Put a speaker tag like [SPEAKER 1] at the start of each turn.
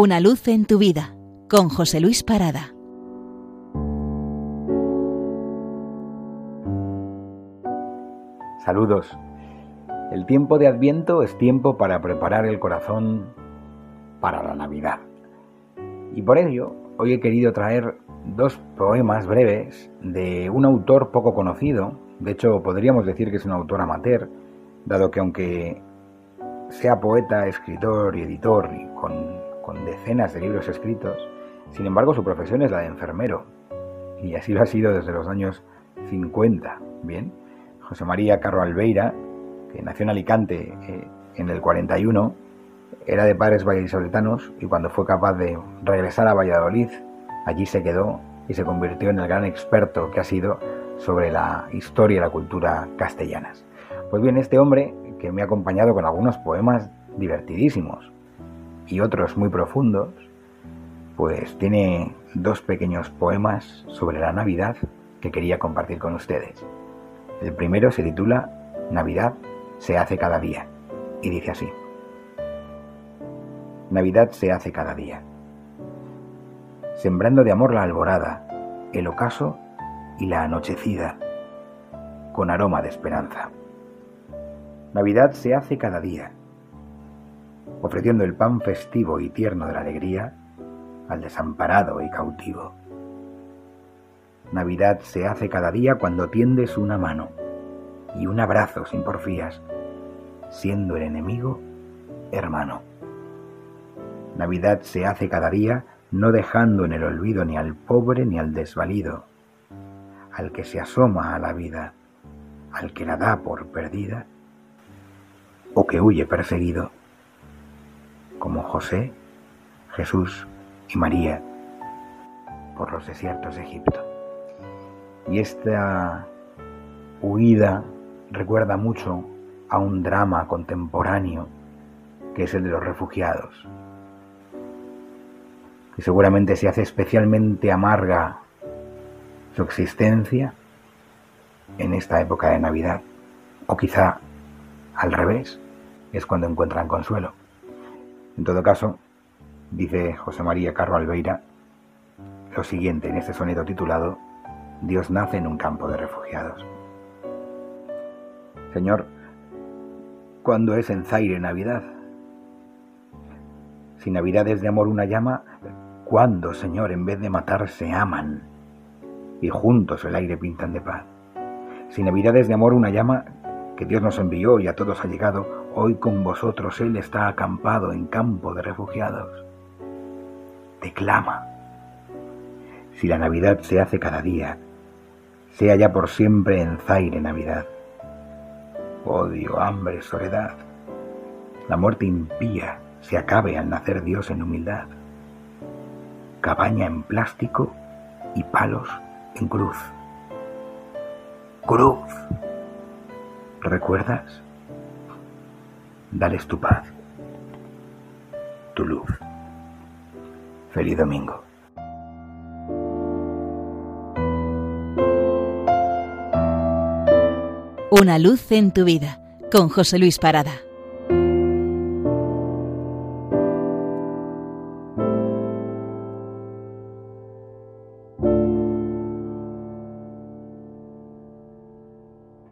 [SPEAKER 1] Una luz en tu vida con José Luis Parada.
[SPEAKER 2] Saludos. El tiempo de Adviento es tiempo para preparar el corazón para la Navidad. Y por ello, hoy he querido traer dos poemas breves de un autor poco conocido. De hecho, podríamos decir que es un autor amateur, dado que aunque sea poeta, escritor y editor y con, decenas de libros escritos, sin embargo su profesión es la de enfermero. Y así lo ha sido desde los años 50. Bien, José María Carro Albeira, que nació en Alicante eh, en el 41, era de padres vallisoletanos y cuando fue capaz de regresar a Valladolid, allí se quedó y se convirtió en el gran experto que ha sido sobre la historia y la cultura castellanas. Pues bien, este hombre, que me ha acompañado con algunos poemas divertidísimos y otros muy profundos, pues tiene dos pequeños poemas sobre la Navidad que quería compartir con ustedes. El primero se titula Navidad se hace cada día y dice así. Navidad se hace cada día, sembrando de amor la alborada, el ocaso y la anochecida, con aroma de esperanza. Navidad se hace cada día, ofreciendo el pan festivo y tierno de la alegría al desamparado y cautivo. Navidad se hace cada día cuando tiendes una mano y un abrazo sin porfías, siendo el enemigo hermano. Navidad se hace cada día no dejando en el olvido ni al pobre ni al desvalido, al que se asoma a la vida, al que la da por perdida o que huye perseguido, como José, Jesús y María por los desiertos de Egipto. Y esta huida recuerda mucho a un drama contemporáneo que es el de los refugiados, y seguramente se hace especialmente amarga su existencia en esta época de Navidad, o quizá al revés, es cuando encuentran consuelo. En todo caso, dice José María Carro Albeira lo siguiente en este soneto titulado Dios nace en un campo de refugiados. Señor, ¿cuándo es en Zaire Navidad? Si Navidad es de amor una llama, ¿Cuándo, Señor, en vez de matar, se aman y juntos el aire pintan de paz? Si Navidades de amor una llama que Dios nos envió y a todos ha llegado, hoy con vosotros Él está acampado en campo de refugiados. Te clama. Si la Navidad se hace cada día, sea ya por siempre en Zaire Navidad. Odio, hambre, soledad. La muerte impía se acabe al nacer Dios en humildad cabaña en plástico y palos en cruz. Cruz. ¿Recuerdas? Dales tu paz, tu luz. Feliz domingo.
[SPEAKER 1] Una luz en tu vida con José Luis Parada.